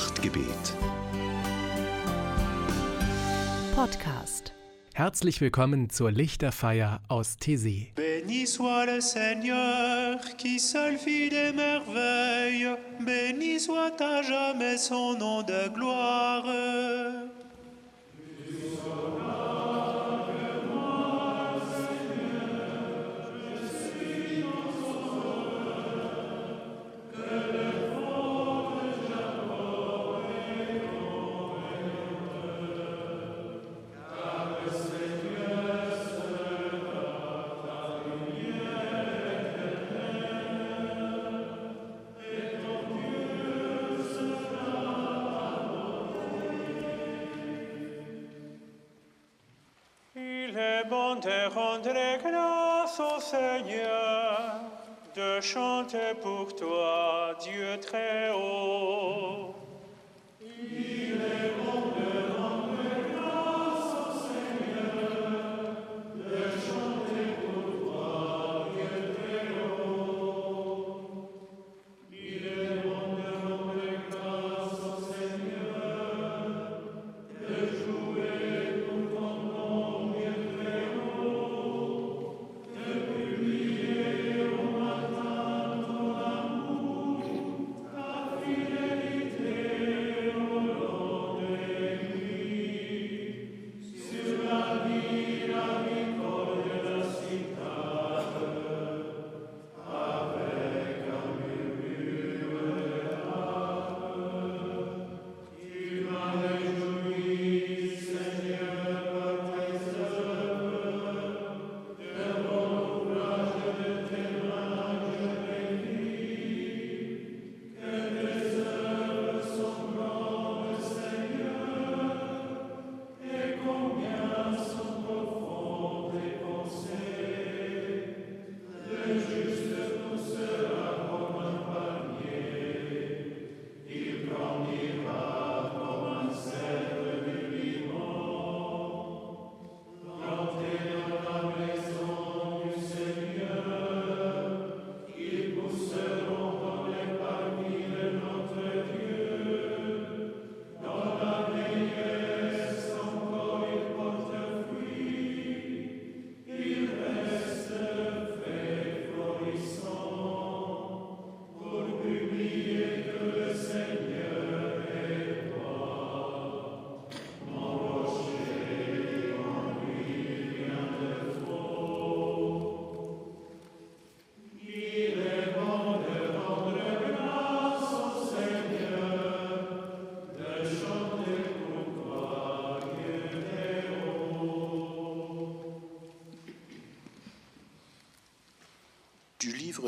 Nachtgebet. Podcast. Herzlich willkommen zur Lichterfeier aus Thésée. Béni soit le Seigneur qui seul fit des merveilles, béni soit à jamais son nom de gloire. Pour toi, Dieu très haut.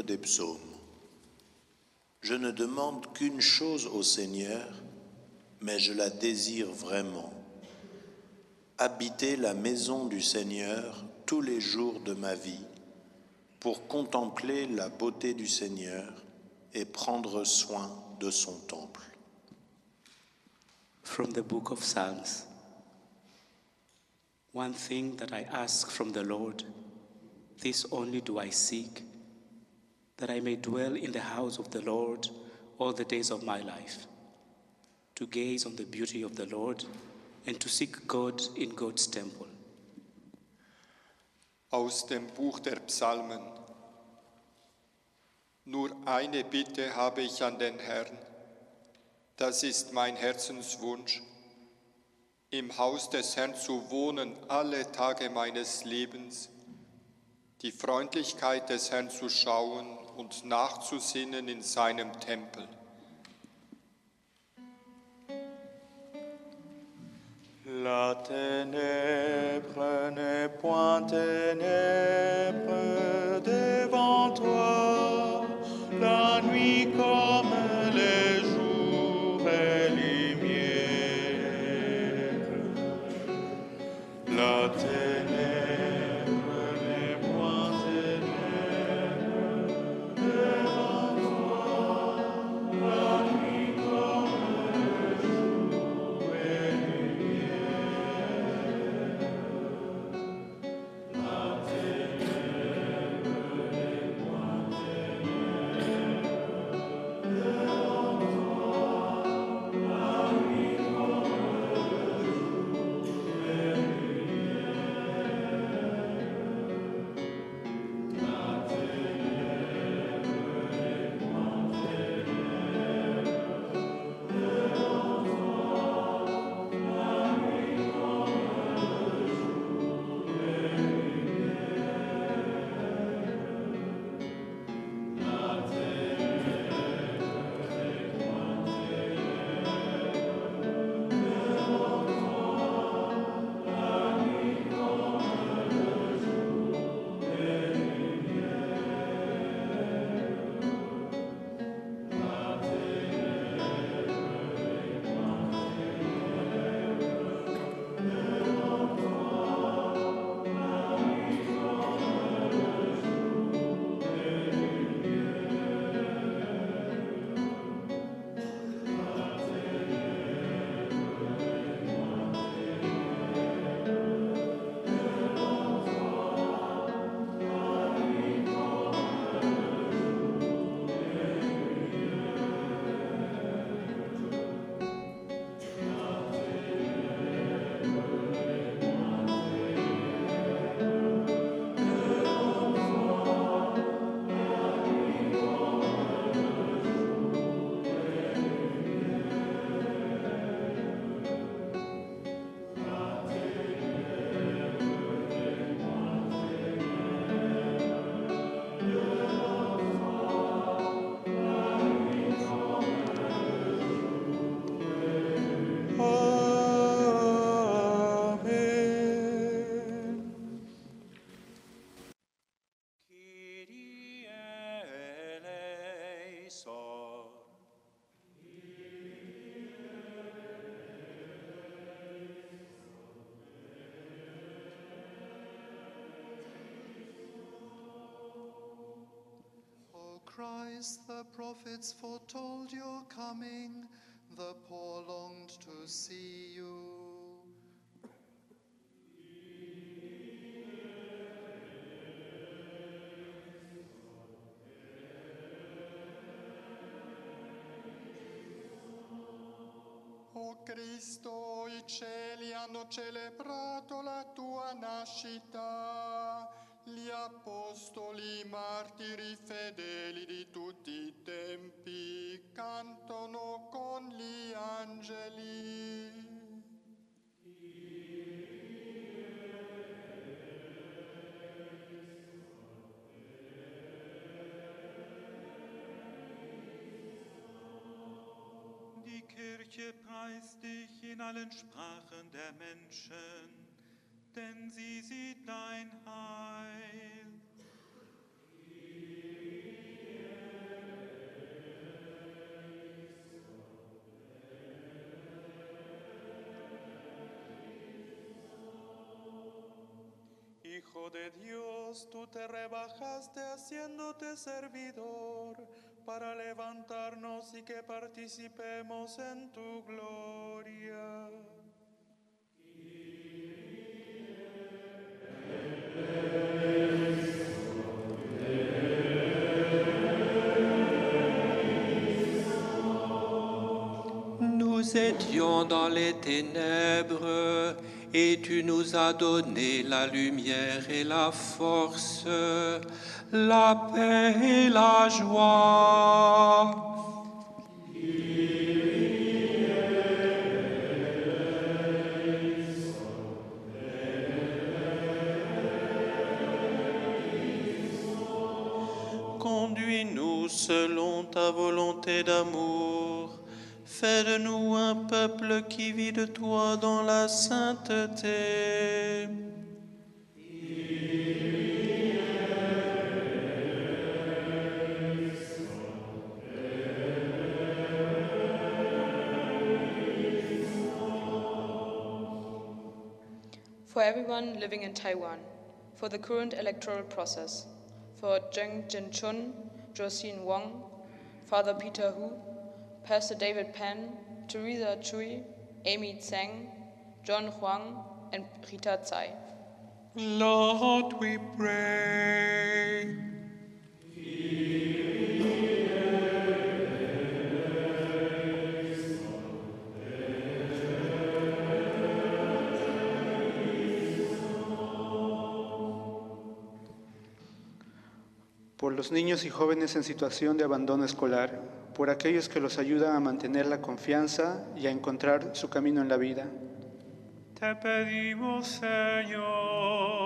Des psaumes. Je ne demande qu'une chose au Seigneur, mais je la désire vraiment. Habiter la maison du Seigneur tous les jours de ma vie, pour contempler la beauté du Seigneur et prendre soin de son temple. From the book of Psalms One thing that I ask from the Lord, this only do I seek, that I may dwell in the house of the Lord all the days of my life, to gaze on the beauty of the Lord and to seek God in God's temple. Aus dem Buch der Psalmen. Nur eine Bitte habe ich an den Herrn. Das ist mein Herzenswunsch, im Haus des Herrn zu wohnen alle Tage meines Lebens, die Freundlichkeit des Herrn zu schauen und nachzusinnen in seinem Tempel. La ténèbre n'est point ténèbre devant toi, la nuit comme wise the prophets foretold your coming. The poor longed to see you. O Cristo, i cieli hanno celebrato la tua nascita. Gli apostoli, martiri fedeli di tutti i tempi cantano con gli angeli. Die Kirche preist dich in allen Sprachen der Menschen, denn. Hijo de Dios, tú te rebajaste haciéndote servidor para levantarnos y que participemos en tu gloria. Dans les ténèbres et tu nous as donné la lumière et la force, la paix et la joie. Conduis-nous selon ta volonté d'amour. Fais de nous un peuple qui vit de toi dans la sainteté. For everyone living in Taiwan, for the current electoral process, for Zheng Jinchun, Josine Wong, Father Peter Hu, Pastor David Pan, Teresa Chui, Amy Tseng, John Huang, and Rita Tsai. Lord, we pray. por los niños y jóvenes en situación de abandono escolar, por aquellos que los ayudan a mantener la confianza y a encontrar su camino en la vida, Te pedimos, Señor.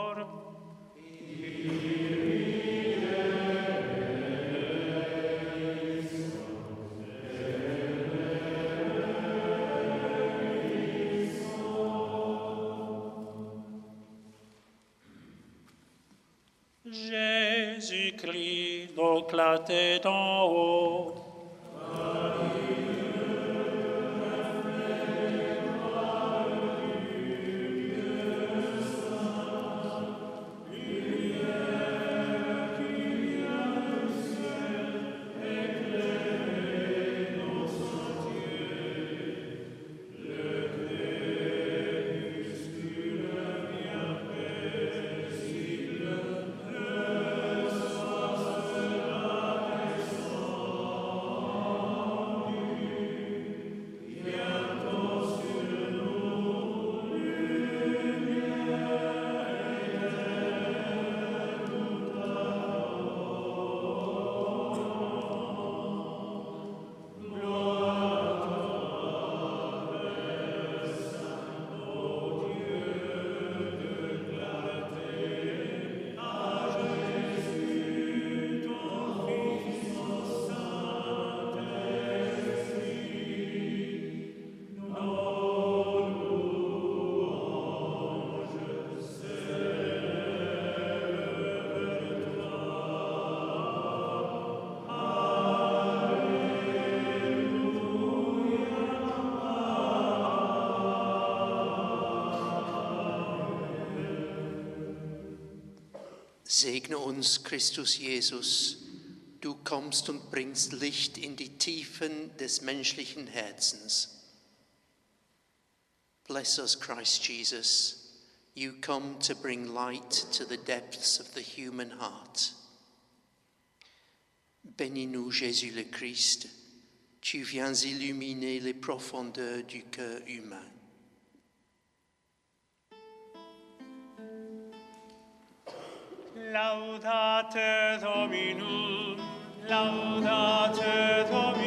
Segne uns, Christus Jesus, Du kommst und bringst Licht in die Tiefen des menschlichen Herzens. Bless us, Christ Jesus. You come to bring light to the depths of the human heart. Bénis-nous, Jésus le Christ. Tu viens illuminer les profondeurs du cœur humain. Laudate Dominum, laudate Dominum,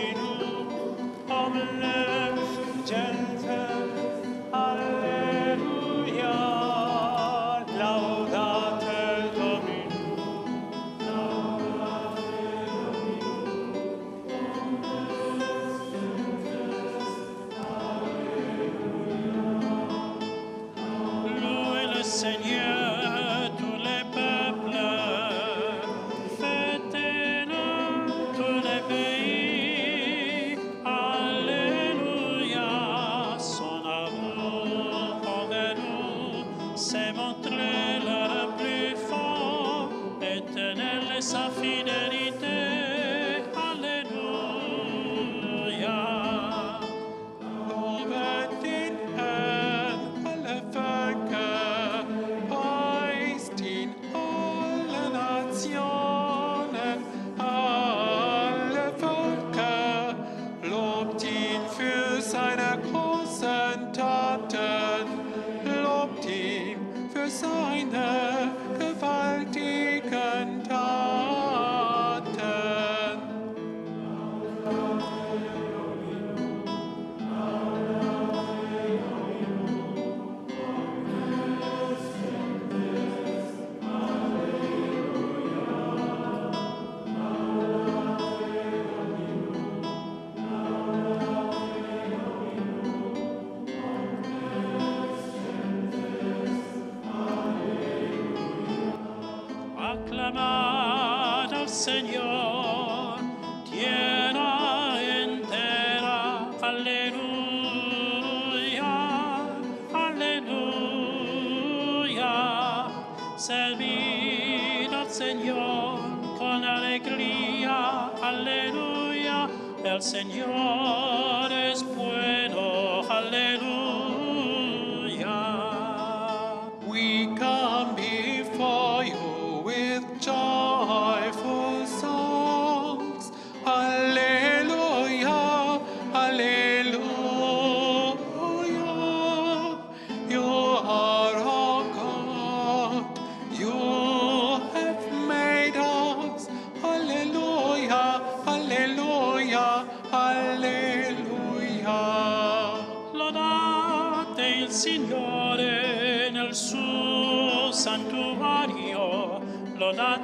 Servid al Señor con alegría, aleluya. El Señor es bueno, aleluya.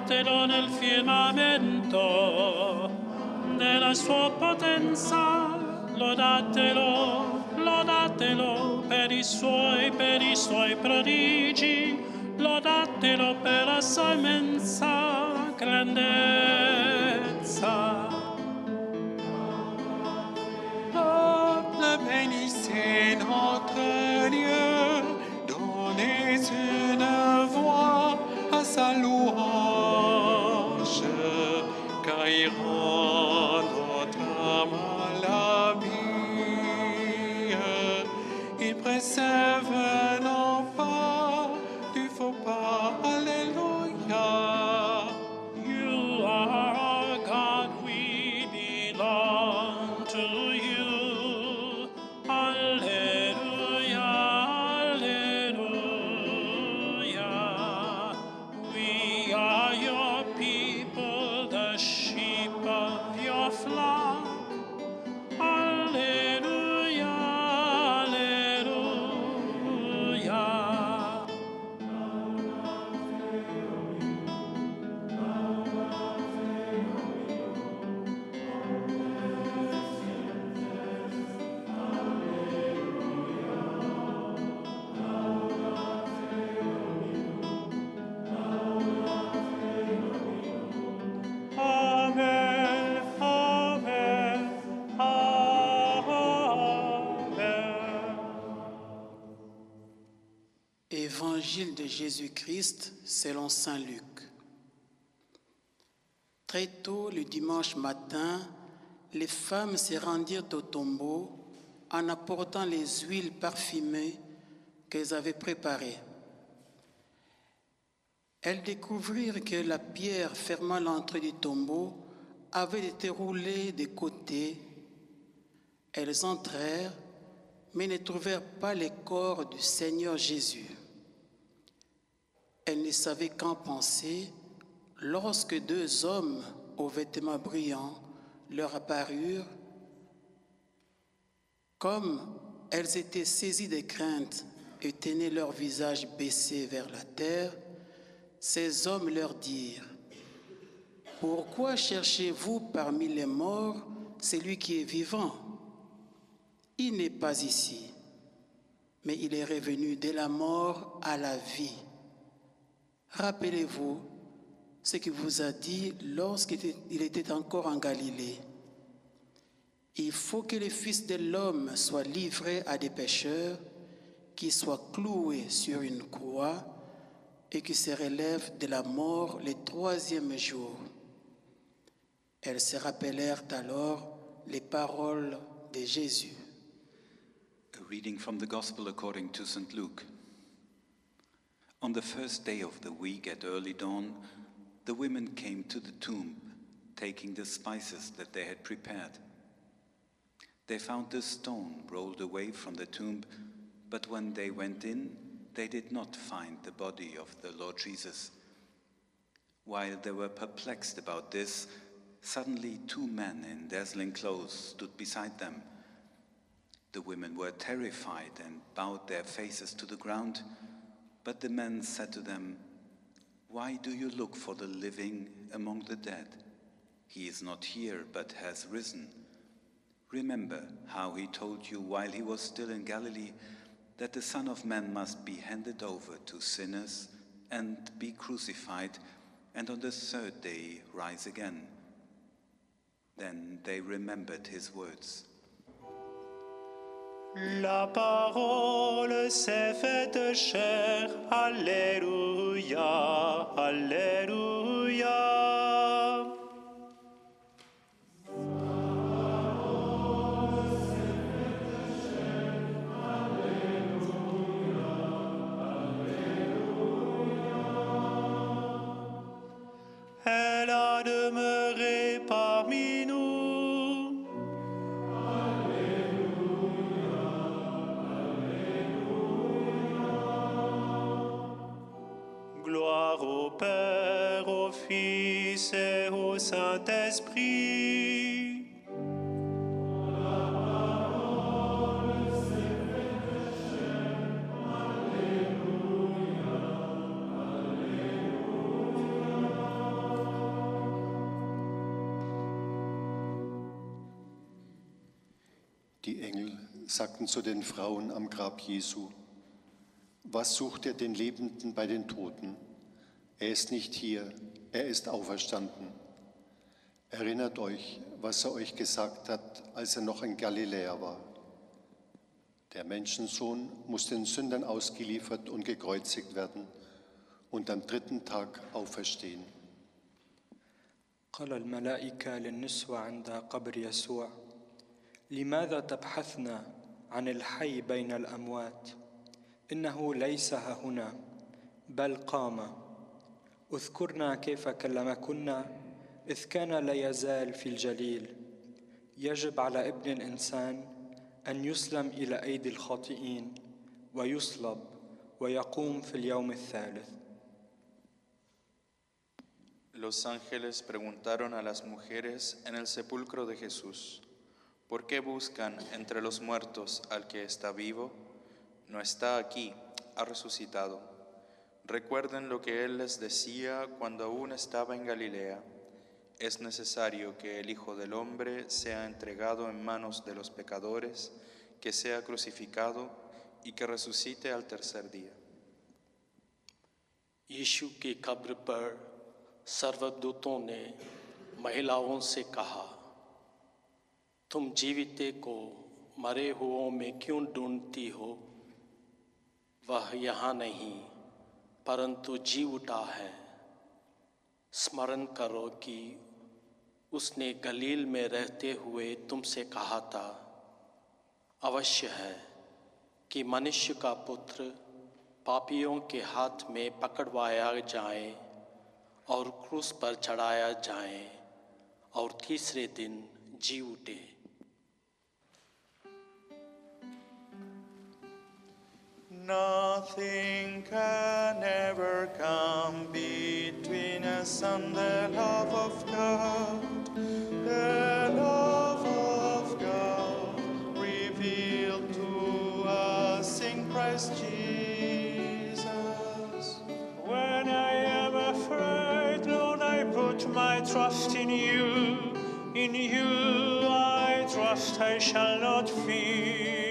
Lodatelo nel firmamento della sua potenza, lodatelo, lodatelo per i suoi, per i suoi prodigi, lodatelo per la sua immensa grandezza. Peuple, bénissez notre Dieu, donnez une voix à sa louange, De Jésus-Christ selon Saint Luc. Très tôt le dimanche matin, les femmes se rendirent au tombeau en apportant les huiles parfumées qu'elles avaient préparées. Elles découvrirent que la pierre fermant l'entrée du tombeau avait été roulée de côté. Elles entrèrent, mais ne trouvèrent pas les corps du Seigneur Jésus. Elles ne savaient qu'en penser lorsque deux hommes aux vêtements brillants leur apparurent. Comme elles étaient saisies de crainte et tenaient leur visage baissé vers la terre, ces hommes leur dirent, Pourquoi cherchez-vous parmi les morts celui qui est vivant? Il n'est pas ici, mais il est revenu de la mort à la vie. Rappelez-vous ce qu'il vous a dit lorsqu'il était encore en Galilée. Il faut que le Fils de l'homme soit livré à des pécheurs, qu'il soit cloué sur une croix et qu'il se relève de la mort le troisième jour. Elles se rappelèrent alors les paroles de Jésus. A reading from the Gospel according to St. Luke. On the first day of the week at early dawn, the women came to the tomb, taking the spices that they had prepared. They found the stone rolled away from the tomb, but when they went in, they did not find the body of the Lord Jesus. While they were perplexed about this, suddenly two men in dazzling clothes stood beside them. The women were terrified and bowed their faces to the ground, but the men said to them, Why do you look for the living among the dead? He is not here, but has risen. Remember how he told you while he was still in Galilee that the Son of Man must be handed over to sinners and be crucified, and on the third day rise again. Then they remembered his words. La parole s'est faite chair. Alléluia, Alléluia. sagten zu den Frauen am Grab Jesu, was sucht ihr den Lebenden bei den Toten? Er ist nicht hier, er ist auferstanden. Erinnert euch, was er euch gesagt hat, als er noch in Galiläa war. Der Menschensohn muss den Sündern ausgeliefert und gekreuzigt werden und am dritten Tag auferstehen. قال الملائكة للنسوة عند قبر يسوع لماذا تبحثن عن الحي بين الأموات. إنه ليس هنا بل قام. اذكرنا كيف كلمكن إذ كان لا يزال في الجليل. يجب على ابن الإنسان أن يسلم إلى أيدي الخاطئين ويصلب ويقوم في اليوم الثالث. Los ángeles preguntaron a las mujeres en el sepulcro de Jesús, ¿por qué buscan entre los muertos al que está vivo? No está aquí, ha resucitado. Recuerden lo que Él les decía cuando aún estaba en Galilea. Es necesario que el Hijo del Hombre sea entregado en manos de los pecadores, que sea crucificado y que resucite al tercer día. यीशु की कब्र पर सर्वदूतों ने महिलाओं से कहा तुम जीविते को मरे हुओं में क्यों ढूंढती हो? वह यहाँ नहीं, परंतु जी उठा है। स्मरण करो कि उसने गलील में रहते हुए तुमसे कहा था, अवश्य है कि मनुष्य का पुत्र पापियों के हाथ में पकड़वाया जाए और क्रूस पर चढ़ाया जाए और तीसरे दिन जी उठे। Nothing can ever come between us and the love of God. The love of God revealed to us in Christ Jesus. When I am afraid, Lord, I put my trust in you. In you I trust, I shall not fear.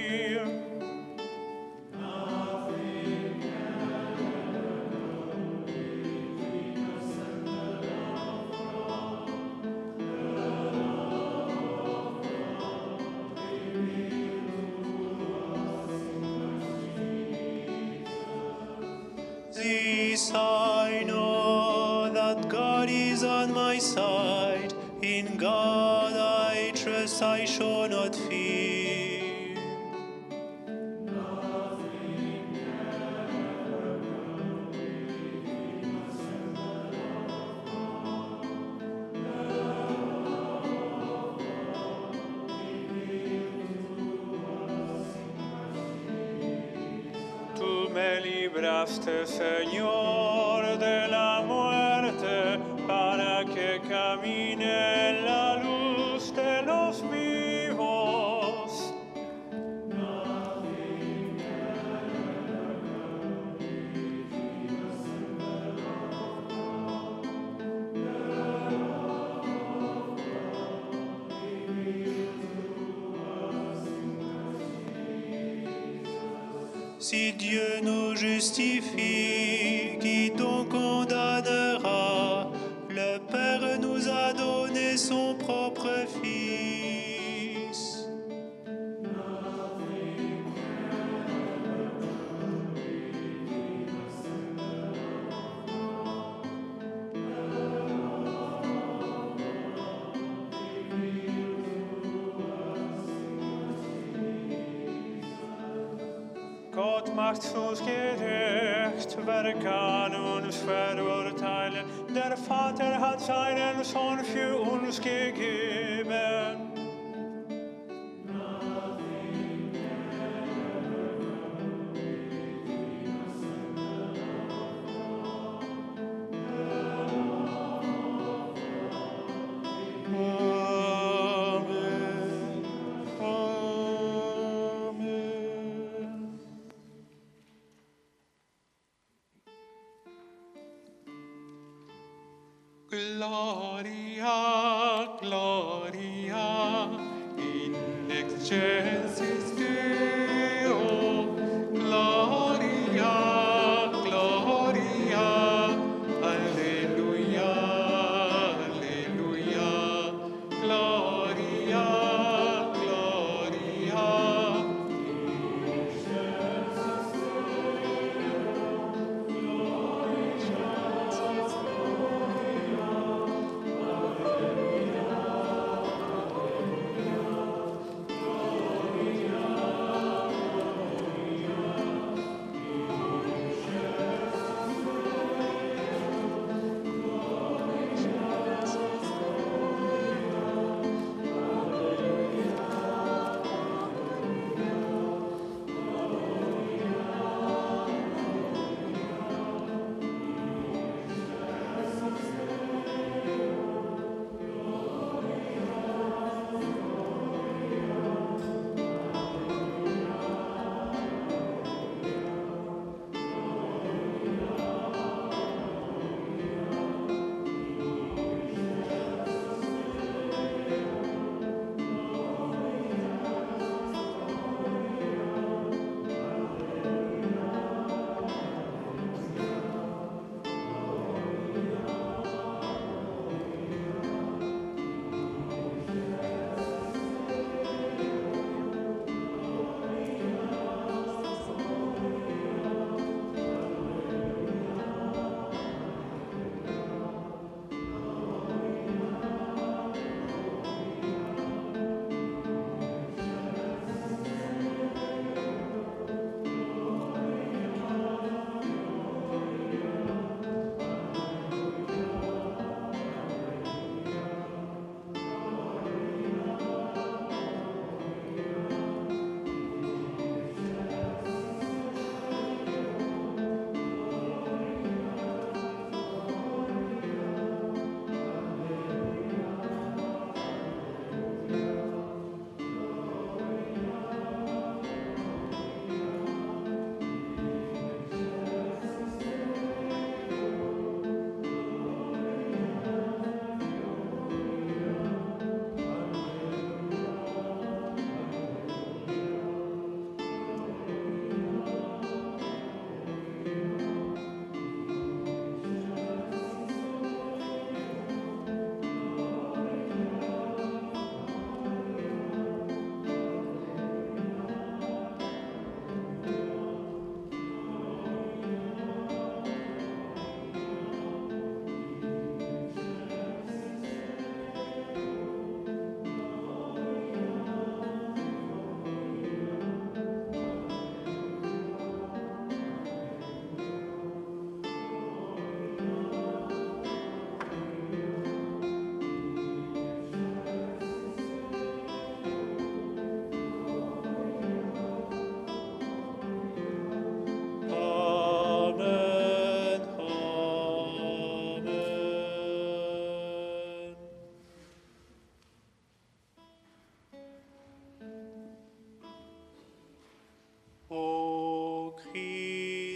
mine. kortsåsket östverkan uns förurteilen, der Vater hat seinen Sohn für uns gegeben. Lord.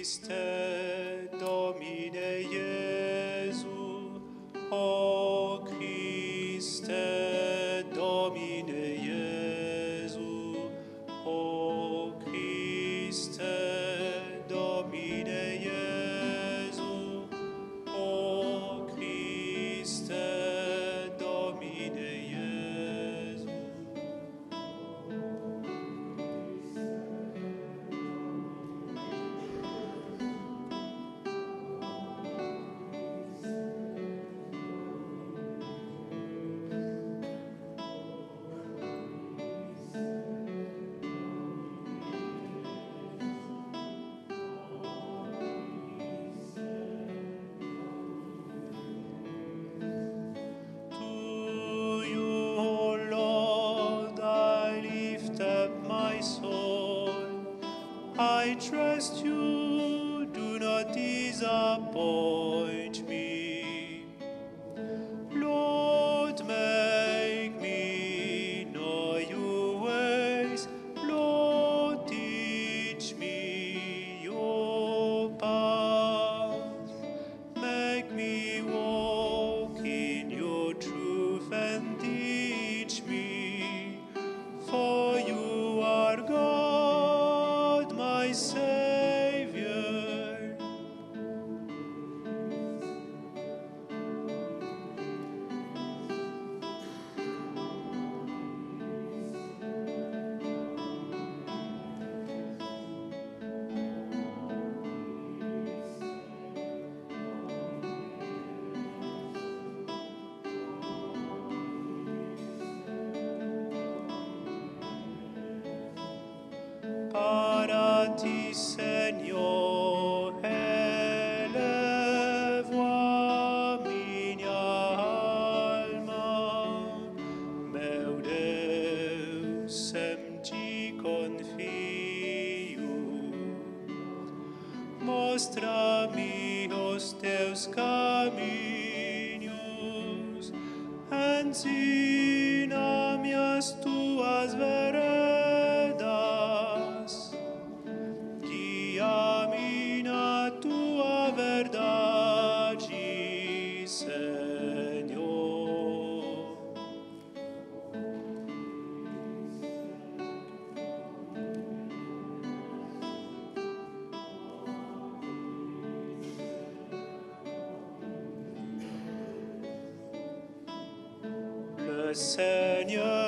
Easter. mostra-me os teus caminhos. Seigneur.